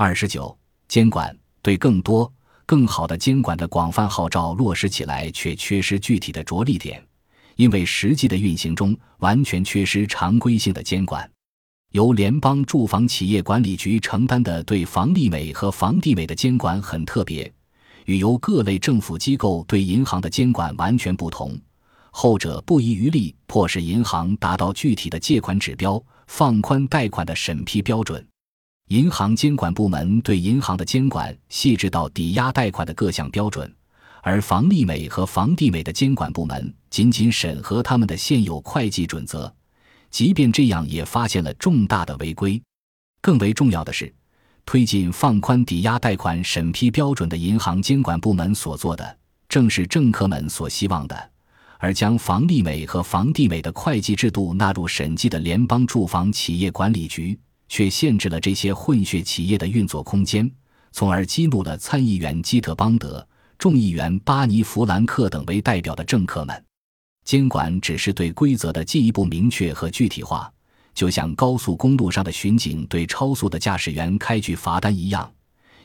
二十九，监管对更多、更好的监管的广泛号召落实起来，却缺失具体的着力点，因为实际的运行中完全缺失常规性的监管。由联邦住房企业管理局承担的对房利美和房地美的监管很特别，与由各类政府机构对银行的监管完全不同。后者不遗余力迫使银行达到具体的借款指标，放宽贷款的审批标准。银行监管部门对银行的监管细致到抵押贷款的各项标准，而房利美和房地美的监管部门仅仅审核他们的现有会计准则。即便这样，也发现了重大的违规。更为重要的是，推进放宽抵押贷款审批标准的银行监管部门所做的，正是政客们所希望的。而将房利美和房地美的会计制度纳入审计的联邦住房企业管理局，却限制了这些混血企业的运作空间，从而激怒了参议员基特邦德、众议员巴尼弗兰克等为代表的政客们。监管只是对规则的进一步明确和具体化，就像高速公路上的巡警对超速的驾驶员开具罚单一样，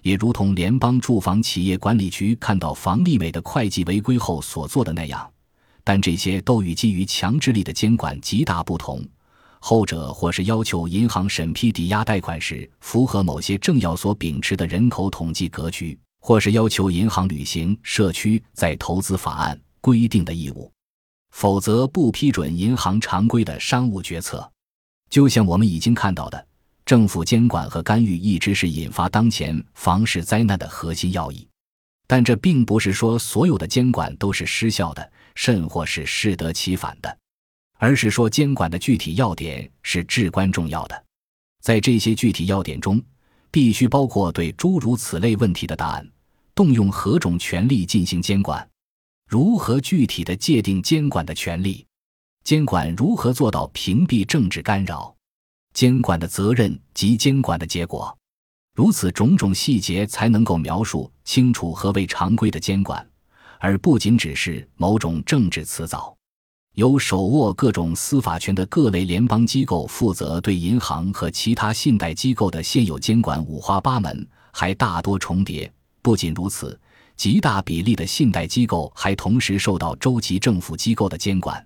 也如同联邦住房企业管理局看到房利美的会计违规后所做的那样。但这些都与基于强制力的监管极大不同，后者或是要求银行审批抵押贷款时符合某些政要所秉持的人口统计格局，或是要求银行履行社区在投资法案规定的义务。否则，不批准银行常规的商务决策。就像我们已经看到的，政府监管和干预一直是引发当前房市灾难的核心要义。但这并不是说所有的监管都是失效的，甚或是适得其反的，而是说监管的具体要点是至关重要的。在这些具体要点中，必须包括对诸如此类问题的答案：动用何种权利进行监管。如何具体的界定监管的权利？监管如何做到屏蔽政治干扰？监管的责任及监管的结果，如此种种细节才能够描述清楚何为常规的监管，而不仅只是某种政治辞藻。由手握各种司法权的各类联邦机构负责对银行和其他信贷机构的现有监管五花八门，还大多重叠。不仅如此。极大比例的信贷机构还同时受到州级政府机构的监管。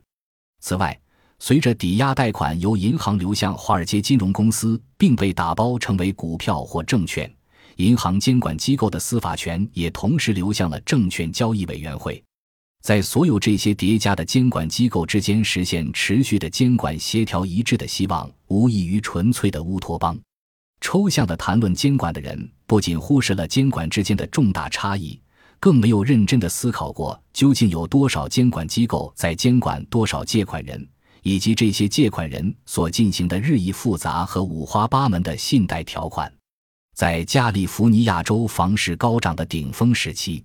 此外，随着抵押贷款由银行流向华尔街金融公司，并被打包成为股票或证券，银行监管机构的司法权也同时流向了证券交易委员会。在所有这些叠加的监管机构之间实现持续的监管协调一致的希望，无异于纯粹的乌托邦。抽象的谈论监管的人，不仅忽视了监管之间的重大差异。更没有认真的思考过，究竟有多少监管机构在监管多少借款人，以及这些借款人所进行的日益复杂和五花八门的信贷条款。在加利福尼亚州房市高涨的顶峰时期，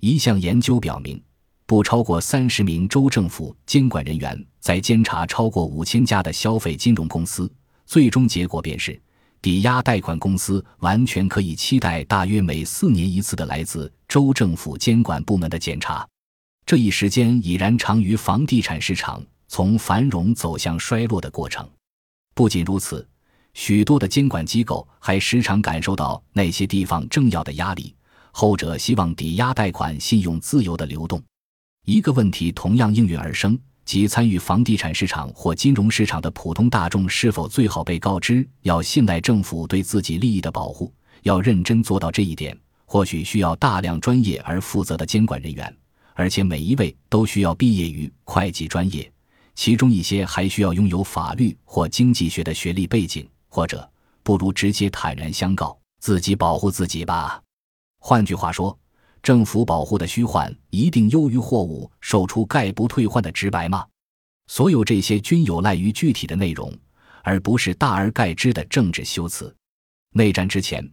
一项研究表明，不超过三十名州政府监管人员在监察超过五千家的消费金融公司，最终结果便是。抵押贷款公司完全可以期待大约每四年一次的来自州政府监管部门的检查，这一时间已然长于房地产市场从繁荣走向衰落的过程。不仅如此，许多的监管机构还时常感受到那些地方政要的压力，后者希望抵押贷款信用自由的流动。一个问题同样应运而生。即参与房地产市场或金融市场的普通大众，是否最好被告知要信赖政府对自己利益的保护？要认真做到这一点，或许需要大量专业而负责的监管人员，而且每一位都需要毕业于会计专业，其中一些还需要拥有法律或经济学的学历背景，或者不如直接坦然相告：自己保护自己吧。换句话说。政府保护的虚幻一定优于货物售出概不退换的直白吗？所有这些均有赖于具体的内容，而不是大而概之的政治修辞。内战之前，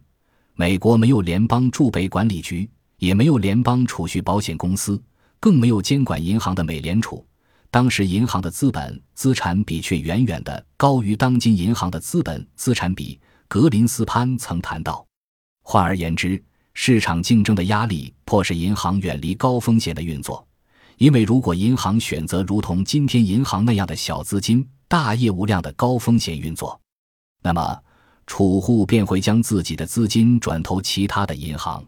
美国没有联邦储备管理局，也没有联邦储蓄保险公司，更没有监管银行的美联储。当时银行的资本资产比却远远的高于当今银行的资本资产比。格林斯潘曾谈到，换而言之。市场竞争的压力迫使银行远离高风险的运作，因为如果银行选择如同今天银行那样的小资金、大业务量的高风险运作，那么储户便会将自己的资金转投其他的银行。